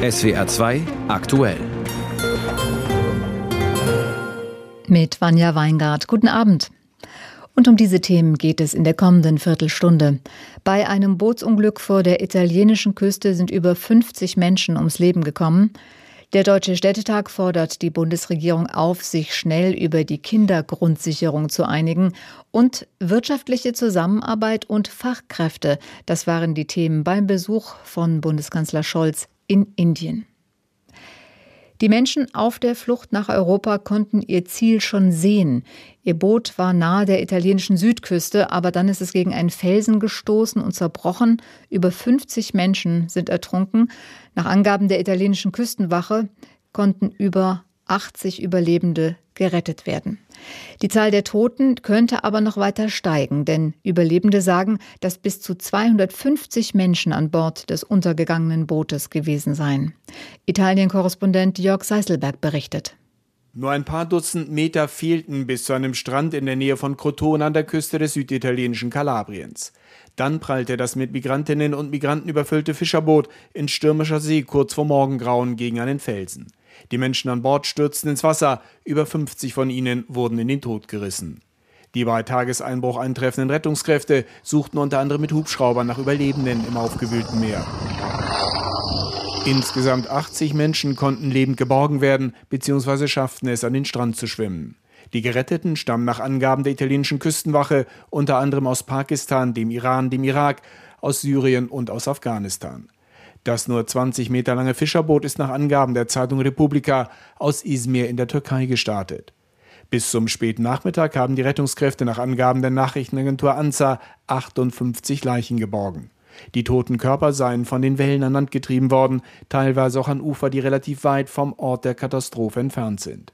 SWR 2 aktuell. Mit Vanja Weingart. Guten Abend. Und um diese Themen geht es in der kommenden Viertelstunde. Bei einem Bootsunglück vor der italienischen Küste sind über 50 Menschen ums Leben gekommen. Der Deutsche Städtetag fordert die Bundesregierung auf, sich schnell über die Kindergrundsicherung zu einigen und wirtschaftliche Zusammenarbeit und Fachkräfte. Das waren die Themen beim Besuch von Bundeskanzler Scholz in Indien. Die Menschen auf der Flucht nach Europa konnten ihr Ziel schon sehen. Ihr Boot war nahe der italienischen Südküste, aber dann ist es gegen einen Felsen gestoßen und zerbrochen. Über 50 Menschen sind ertrunken. Nach Angaben der italienischen Küstenwache konnten über 80 Überlebende gerettet werden. Die Zahl der Toten könnte aber noch weiter steigen, denn Überlebende sagen, dass bis zu 250 Menschen an Bord des untergegangenen Bootes gewesen seien. Italien-Korrespondent Jörg Seiselberg berichtet. Nur ein paar Dutzend Meter fehlten bis zu einem Strand in der Nähe von Crotone an der Küste des süditalienischen Kalabriens. Dann prallte das mit Migrantinnen und Migranten überfüllte Fischerboot in stürmischer See kurz vor Morgengrauen gegen einen Felsen. Die Menschen an Bord stürzten ins Wasser, über 50 von ihnen wurden in den Tod gerissen. Die bei Tageseinbruch eintreffenden Rettungskräfte suchten unter anderem mit Hubschraubern nach Überlebenden im aufgewühlten Meer. Insgesamt 80 Menschen konnten lebend geborgen werden bzw. schafften es, an den Strand zu schwimmen. Die Geretteten stammen nach Angaben der italienischen Küstenwache unter anderem aus Pakistan, dem Iran, dem Irak, aus Syrien und aus Afghanistan. Das nur 20 Meter lange Fischerboot ist nach Angaben der Zeitung Republika aus Izmir in der Türkei gestartet. Bis zum späten Nachmittag haben die Rettungskräfte nach Angaben der Nachrichtenagentur ANSA 58 Leichen geborgen. Die toten Körper seien von den Wellen an Land getrieben worden, teilweise auch an Ufer, die relativ weit vom Ort der Katastrophe entfernt sind.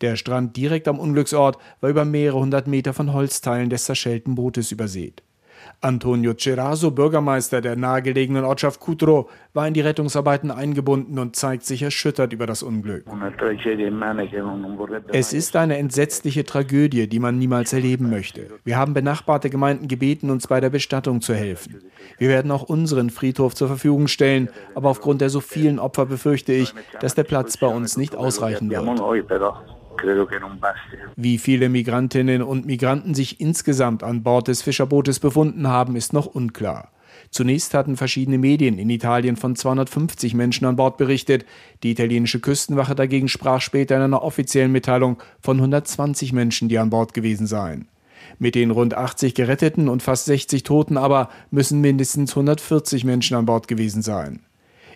Der Strand direkt am Unglücksort war über mehrere hundert Meter von Holzteilen des zerschellten Bootes übersät. Antonio Ceraso, Bürgermeister der nahegelegenen Ortschaft Cutro, war in die Rettungsarbeiten eingebunden und zeigt sich erschüttert über das Unglück. Es ist eine entsetzliche Tragödie, die man niemals erleben möchte. Wir haben benachbarte Gemeinden gebeten, uns bei der Bestattung zu helfen. Wir werden auch unseren Friedhof zur Verfügung stellen, aber aufgrund der so vielen Opfer befürchte ich, dass der Platz bei uns nicht ausreichen wird. Wie viele Migrantinnen und Migranten sich insgesamt an Bord des Fischerbootes befunden haben, ist noch unklar. Zunächst hatten verschiedene Medien in Italien von 250 Menschen an Bord berichtet. Die italienische Küstenwache dagegen sprach später in einer offiziellen Mitteilung von 120 Menschen, die an Bord gewesen seien. Mit den rund 80 Geretteten und fast 60 Toten aber müssen mindestens 140 Menschen an Bord gewesen sein.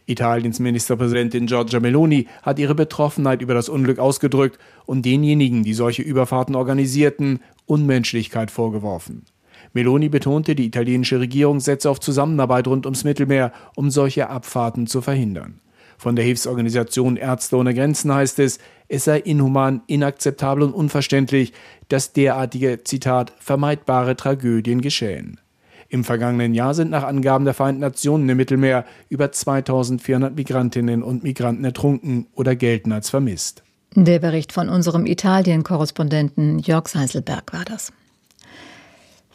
Italiens Ministerpräsidentin Giorgia Meloni hat ihre Betroffenheit über das Unglück ausgedrückt und denjenigen, die solche Überfahrten organisierten, Unmenschlichkeit vorgeworfen. Meloni betonte, die italienische Regierung setze auf Zusammenarbeit rund ums Mittelmeer, um solche Abfahrten zu verhindern. Von der Hilfsorganisation Ärzte ohne Grenzen heißt es, es sei inhuman, inakzeptabel und unverständlich, dass derartige, Zitat, vermeidbare Tragödien geschehen. Im vergangenen Jahr sind nach Angaben der Vereinten Nationen im Mittelmeer über 2400 Migrantinnen und Migranten ertrunken oder gelten als vermisst. Der Bericht von unserem Italien-Korrespondenten Jörg Seiselberg war das.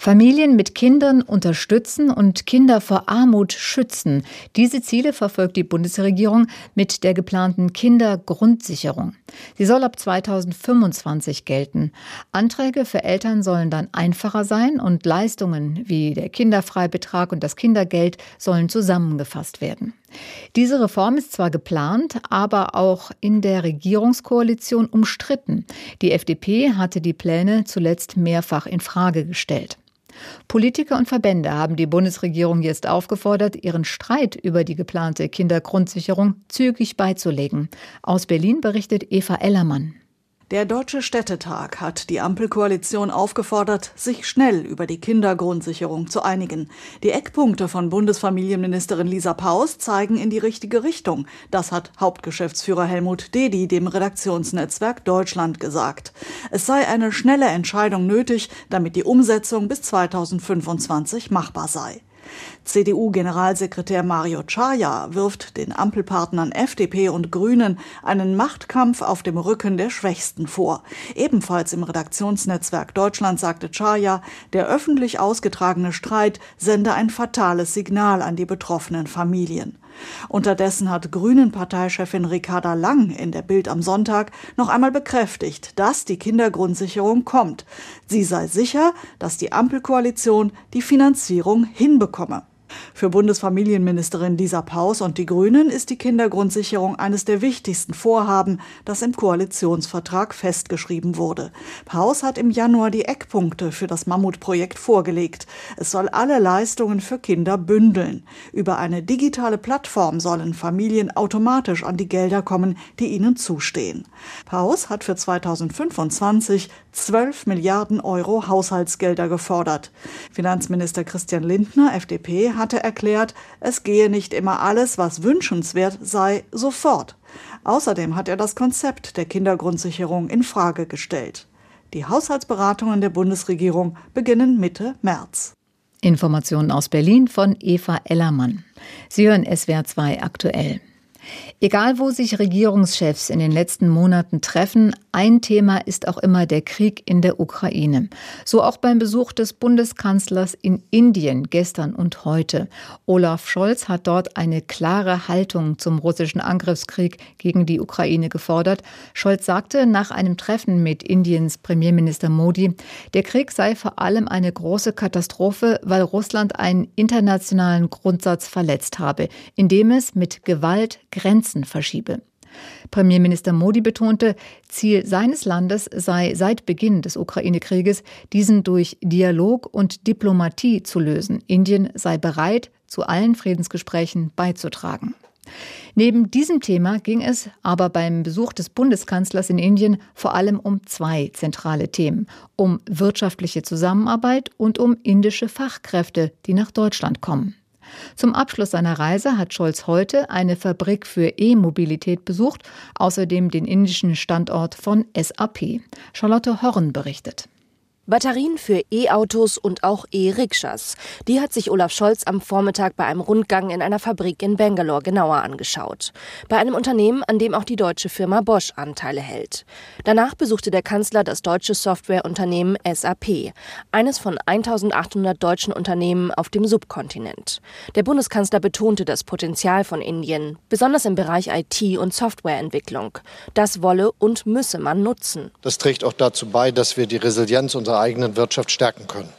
Familien mit Kindern unterstützen und Kinder vor Armut schützen. Diese Ziele verfolgt die Bundesregierung mit der geplanten Kindergrundsicherung. Sie soll ab 2025 gelten. Anträge für Eltern sollen dann einfacher sein und Leistungen wie der Kinderfreibetrag und das Kindergeld sollen zusammengefasst werden. Diese Reform ist zwar geplant, aber auch in der Regierungskoalition umstritten. Die FDP hatte die Pläne zuletzt mehrfach in Frage gestellt. Politiker und Verbände haben die Bundesregierung jetzt aufgefordert, ihren Streit über die geplante Kindergrundsicherung zügig beizulegen. Aus Berlin berichtet Eva Ellermann. Der Deutsche Städtetag hat die Ampelkoalition aufgefordert, sich schnell über die Kindergrundsicherung zu einigen. Die Eckpunkte von Bundesfamilienministerin Lisa Paus zeigen in die richtige Richtung. Das hat Hauptgeschäftsführer Helmut Dedi dem Redaktionsnetzwerk Deutschland gesagt. Es sei eine schnelle Entscheidung nötig, damit die Umsetzung bis 2025 machbar sei. CDU-Generalsekretär Mario Chaya wirft den Ampelpartnern FDP und Grünen einen Machtkampf auf dem Rücken der Schwächsten vor. Ebenfalls im Redaktionsnetzwerk Deutschland sagte Chaya, der öffentlich ausgetragene Streit sende ein fatales Signal an die betroffenen Familien. Unterdessen hat Grünen-Parteichefin Ricarda Lang in der Bild am Sonntag noch einmal bekräftigt, dass die Kindergrundsicherung kommt. Sie sei sicher, dass die Ampelkoalition die Finanzierung hinbekomme. Für Bundesfamilienministerin Lisa Paus und die Grünen ist die Kindergrundsicherung eines der wichtigsten Vorhaben, das im Koalitionsvertrag festgeschrieben wurde. Paus hat im Januar die Eckpunkte für das Mammutprojekt vorgelegt. Es soll alle Leistungen für Kinder bündeln. Über eine digitale Plattform sollen Familien automatisch an die Gelder kommen, die ihnen zustehen. Paus hat für 2025 12 Milliarden Euro Haushaltsgelder gefordert. Finanzminister Christian Lindner, FDP, hatte erklärt, es gehe nicht immer alles, was wünschenswert sei, sofort. Außerdem hat er das Konzept der Kindergrundsicherung in Frage gestellt. Die Haushaltsberatungen der Bundesregierung beginnen Mitte März. Informationen aus Berlin von Eva Ellermann. Sie hören SWR 2 aktuell. Egal, wo sich Regierungschefs in den letzten Monaten treffen, ein Thema ist auch immer der Krieg in der Ukraine. So auch beim Besuch des Bundeskanzlers in Indien gestern und heute. Olaf Scholz hat dort eine klare Haltung zum russischen Angriffskrieg gegen die Ukraine gefordert. Scholz sagte nach einem Treffen mit Indiens Premierminister Modi, der Krieg sei vor allem eine große Katastrophe, weil Russland einen internationalen Grundsatz verletzt habe, indem es mit Gewalt Grenzen verschiebe. Premierminister Modi betonte, Ziel seines Landes sei seit Beginn des Ukraine-Krieges, diesen durch Dialog und Diplomatie zu lösen. Indien sei bereit, zu allen Friedensgesprächen beizutragen. Neben diesem Thema ging es aber beim Besuch des Bundeskanzlers in Indien vor allem um zwei zentrale Themen, um wirtschaftliche Zusammenarbeit und um indische Fachkräfte, die nach Deutschland kommen. Zum Abschluss seiner Reise hat Scholz heute eine Fabrik für E-Mobilität besucht, außerdem den indischen Standort von SAP. Charlotte Horn berichtet. Batterien für E-Autos und auch E-Rikschas. Die hat sich Olaf Scholz am Vormittag bei einem Rundgang in einer Fabrik in Bangalore genauer angeschaut. Bei einem Unternehmen, an dem auch die deutsche Firma Bosch Anteile hält. Danach besuchte der Kanzler das deutsche Softwareunternehmen SAP, eines von 1800 deutschen Unternehmen auf dem Subkontinent. Der Bundeskanzler betonte das Potenzial von Indien, besonders im Bereich IT und Softwareentwicklung. Das wolle und müsse man nutzen. Das trägt auch dazu bei, dass wir die Resilienz unserer eigenen Wirtschaft stärken können.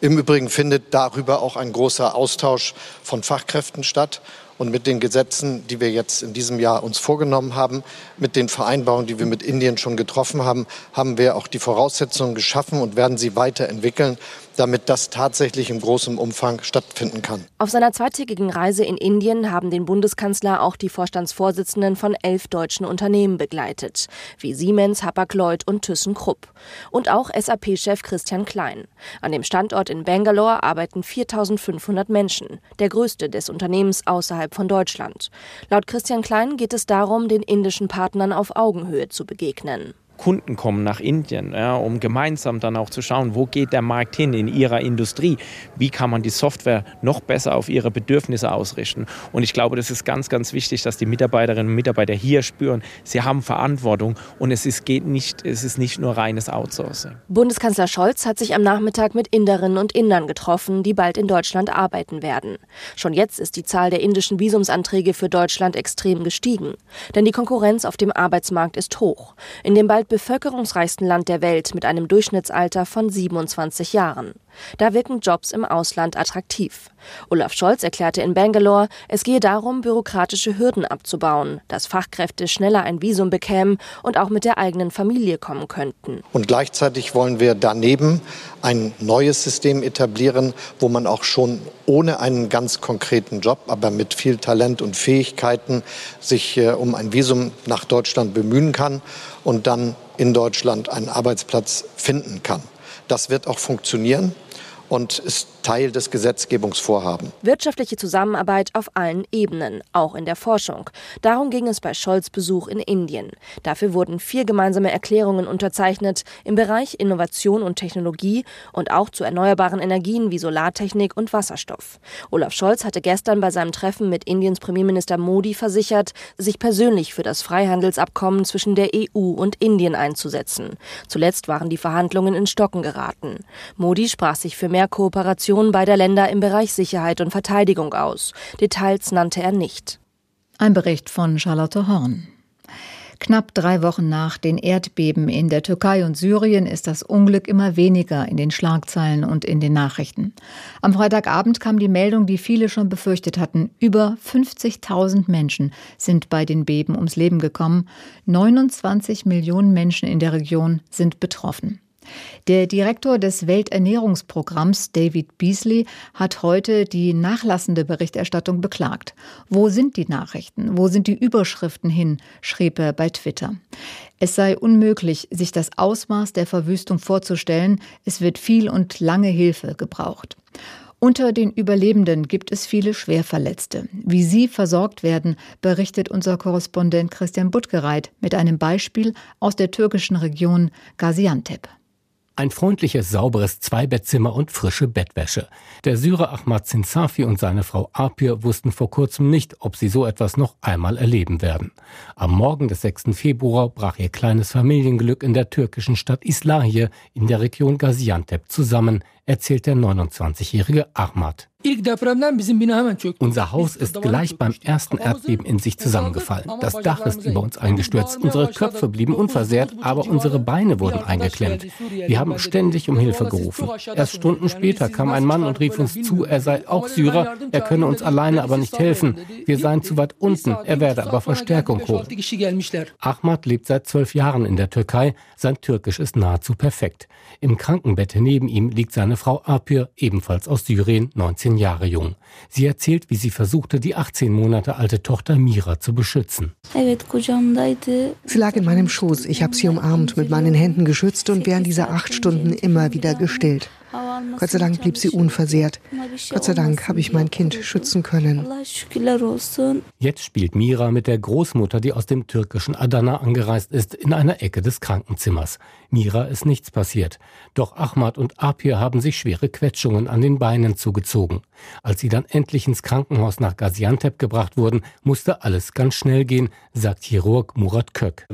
Im Übrigen findet darüber auch ein großer Austausch von Fachkräften statt. Und mit den Gesetzen, die wir jetzt in diesem Jahr uns vorgenommen haben, mit den Vereinbarungen, die wir mit Indien schon getroffen haben, haben wir auch die Voraussetzungen geschaffen und werden sie weiterentwickeln, damit das tatsächlich in großem Umfang stattfinden kann. Auf seiner zweitägigen Reise in Indien haben den Bundeskanzler auch die Vorstandsvorsitzenden von elf deutschen Unternehmen begleitet, wie Siemens, Hapag-Lloyd und ThyssenKrupp. Und auch SAP-Chef Christian Klein. An dem Standort in Bangalore arbeiten 4500 Menschen, der größte des Unternehmens außerhalb von Deutschland. Laut Christian Klein geht es darum, den indischen Partnern auf Augenhöhe zu begegnen. Kunden kommen nach Indien, ja, um gemeinsam dann auch zu schauen, wo geht der Markt hin in ihrer Industrie, wie kann man die Software noch besser auf ihre Bedürfnisse ausrichten. Und ich glaube, das ist ganz, ganz wichtig, dass die Mitarbeiterinnen und Mitarbeiter hier spüren, sie haben Verantwortung und es ist, geht nicht, es ist nicht nur reines Outsourcing. Bundeskanzler Scholz hat sich am Nachmittag mit Inderinnen und Indern getroffen, die bald in Deutschland arbeiten werden. Schon jetzt ist die Zahl der indischen Visumsanträge für Deutschland extrem gestiegen, denn die Konkurrenz auf dem Arbeitsmarkt ist hoch. In dem bald bevölkerungsreichsten Land der Welt mit einem Durchschnittsalter von 27 Jahren. Da wirken Jobs im Ausland attraktiv. Olaf Scholz erklärte in Bangalore, es gehe darum, bürokratische Hürden abzubauen, dass Fachkräfte schneller ein Visum bekämen und auch mit der eigenen Familie kommen könnten. Und gleichzeitig wollen wir daneben ein neues System etablieren, wo man auch schon ohne einen ganz konkreten Job, aber mit viel Talent und Fähigkeiten sich äh, um ein Visum nach Deutschland bemühen kann und dann in Deutschland einen Arbeitsplatz finden kann. Das wird auch funktionieren. Und ist Teil des Gesetzgebungsvorhabens. Wirtschaftliche Zusammenarbeit auf allen Ebenen, auch in der Forschung. Darum ging es bei Scholz Besuch in Indien. Dafür wurden vier gemeinsame Erklärungen unterzeichnet im Bereich Innovation und Technologie und auch zu erneuerbaren Energien wie Solartechnik und Wasserstoff. Olaf Scholz hatte gestern bei seinem Treffen mit Indiens Premierminister Modi versichert, sich persönlich für das Freihandelsabkommen zwischen der EU und Indien einzusetzen. Zuletzt waren die Verhandlungen in Stocken geraten. Modi sprach sich für mehr Kooperation beider Länder im Bereich Sicherheit und Verteidigung aus. Details nannte er nicht. Ein Bericht von Charlotte Horn. Knapp drei Wochen nach den Erdbeben in der Türkei und Syrien ist das Unglück immer weniger in den Schlagzeilen und in den Nachrichten. Am Freitagabend kam die Meldung, die viele schon befürchtet hatten. Über 50.000 Menschen sind bei den Beben ums Leben gekommen. 29 Millionen Menschen in der Region sind betroffen. Der Direktor des Welternährungsprogramms, David Beasley, hat heute die nachlassende Berichterstattung beklagt. Wo sind die Nachrichten? Wo sind die Überschriften hin? schrieb er bei Twitter. Es sei unmöglich, sich das Ausmaß der Verwüstung vorzustellen. Es wird viel und lange Hilfe gebraucht. Unter den Überlebenden gibt es viele Schwerverletzte. Wie sie versorgt werden, berichtet unser Korrespondent Christian Buttgereit mit einem Beispiel aus der türkischen Region Gaziantep. Ein freundliches, sauberes Zweibettzimmer und frische Bettwäsche. Der Syrer Ahmad Zinsafi und seine Frau Apir wussten vor kurzem nicht, ob sie so etwas noch einmal erleben werden. Am Morgen des 6. Februar brach ihr kleines Familienglück in der türkischen Stadt Islahiye in der Region Gaziantep zusammen, erzählt der 29-jährige Ahmad. Unser Haus ist gleich beim ersten Erdbeben in sich zusammengefallen. Das Dach ist über uns eingestürzt. Unsere Köpfe blieben unversehrt, aber unsere Beine wurden eingeklemmt. Wir haben ständig um Hilfe gerufen. Erst Stunden später kam ein Mann und rief uns zu, er sei auch Syrer, er könne uns alleine aber nicht helfen. Wir seien zu weit unten, er werde aber Verstärkung holen. Ahmad lebt seit zwölf Jahren in der Türkei. Sein Türkisch ist nahezu perfekt. Im Krankenbett neben ihm liegt seine Frau Apir, ebenfalls aus Syrien, 19 Jahre jung. Sie erzählt, wie sie versuchte, die 18 Monate alte Tochter Mira zu beschützen. Sie lag in meinem Schoß. Ich habe sie umarmt, mit meinen Händen geschützt und während dieser acht Stunden immer wieder gestillt. Gott sei Dank blieb sie unversehrt. Gott sei Dank habe ich mein Kind schützen können. Jetzt spielt Mira mit der Großmutter, die aus dem türkischen Adana angereist ist, in einer Ecke des Krankenzimmers. Mira ist nichts passiert. Doch Ahmad und Apir haben sich schwere Quetschungen an den Beinen zugezogen. Als sie dann endlich ins Krankenhaus nach Gaziantep gebracht wurden, musste alles ganz schnell gehen, sagt Chirurg Murat Kök.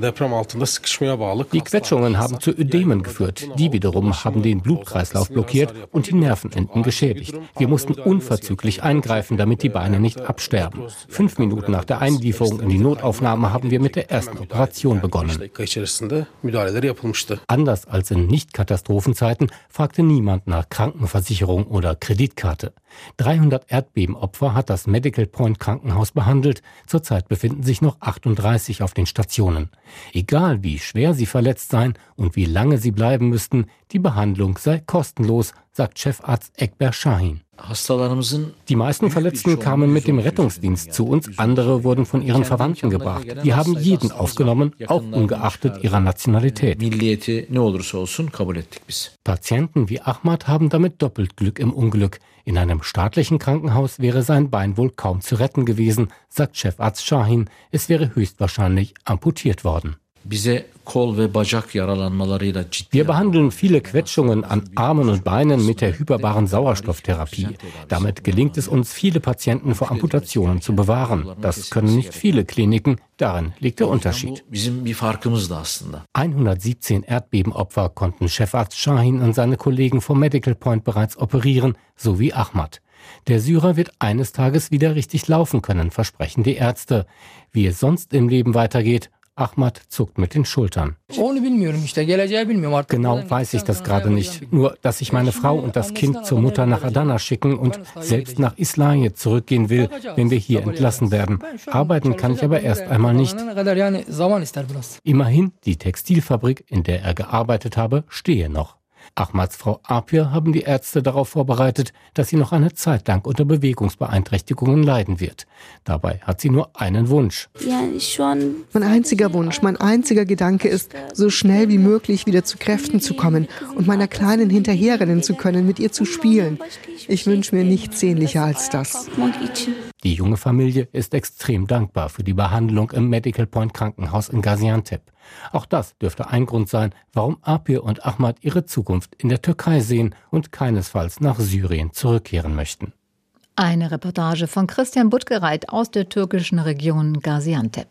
Die Quetschungen haben zu Ödemen geführt. Die wiederum haben den Blutkreislauf blockiert und die Nervenenden geschädigt. Wir mussten unverzüglich eingreifen, damit die Beine nicht absterben. Fünf Minuten nach der Einlieferung in die Notaufnahme haben wir mit der ersten Operation begonnen. Anders als in Nicht-Katastrophenzeiten fragte niemand nach Krankenversicherung oder Kreditkarte. 300 Erdbebenopfer hat das Medical Point Krankenhaus behandelt. Zurzeit befinden sich noch 38 auf den Stationen. Egal wie schwer sie verletzt seien und wie lange sie bleiben müssten, die Behandlung sei kostenlos, sagt Chefarzt Ekber Shahin. Die meisten Verletzten kamen mit dem Rettungsdienst zu uns, andere wurden von ihren Verwandten gebracht. Wir haben jeden aufgenommen, auch ungeachtet ihrer Nationalität. Patienten wie Ahmad haben damit doppelt Glück im Unglück. In einem staatlichen Krankenhaus wäre sein Bein wohl kaum zu retten gewesen, sagt Chefarzt Shahin. Es wäre höchstwahrscheinlich amputiert worden. Wir behandeln viele Quetschungen an Armen und Beinen mit der hyperbaren Sauerstofftherapie. Damit gelingt es uns, viele Patienten vor Amputationen zu bewahren. Das können nicht viele Kliniken, darin liegt der Unterschied. 117 Erdbebenopfer konnten Chefarzt Shahin und seine Kollegen vom Medical Point bereits operieren, so wie Ahmad. Der Syrer wird eines Tages wieder richtig laufen können, versprechen die Ärzte. Wie es sonst im Leben weitergeht, Ahmad zuckt mit den Schultern. Genau weiß ich das gerade nicht. Nur, dass ich meine Frau und das Kind zur Mutter nach Adana schicken und selbst nach Islaje zurückgehen will, wenn wir hier entlassen werden. Arbeiten kann ich aber erst einmal nicht. Immerhin, die Textilfabrik, in der er gearbeitet habe, stehe noch. Ahmads Frau Apir haben die Ärzte darauf vorbereitet, dass sie noch eine Zeit lang unter Bewegungsbeeinträchtigungen leiden wird. Dabei hat sie nur einen Wunsch. Mein einziger Wunsch, mein einziger Gedanke ist, so schnell wie möglich wieder zu Kräften zu kommen und meiner Kleinen hinterherrennen zu können, mit ihr zu spielen. Ich wünsche mir nichts sehnlicher als das. Die junge Familie ist extrem dankbar für die Behandlung im Medical Point Krankenhaus in Gaziantep. Auch das dürfte ein Grund sein, warum Apir und Ahmad ihre Zukunft in der Türkei sehen und keinesfalls nach Syrien zurückkehren möchten. Eine Reportage von Christian Buttgereit aus der türkischen Region Gaziantep.